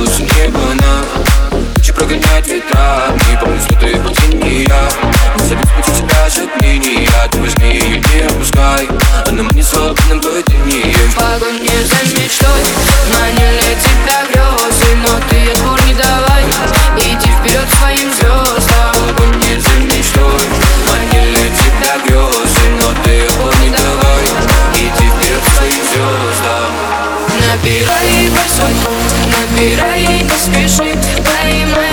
твоя Голос неба на Хочу прогонять ветра Не помню, что ты почти не я. Забить с пути тебя затмения Ты возьми ее, не опускай. Она мне свободном падении В погоне за мечтой Манили тебя грезы Но ты отпор не давай. Иди вперед своим звездам. Погони за мечтой Манили тебя грезы Но ты опор не давай. Иди вперед своим звездам. Набирай мира и не спешит Поймай.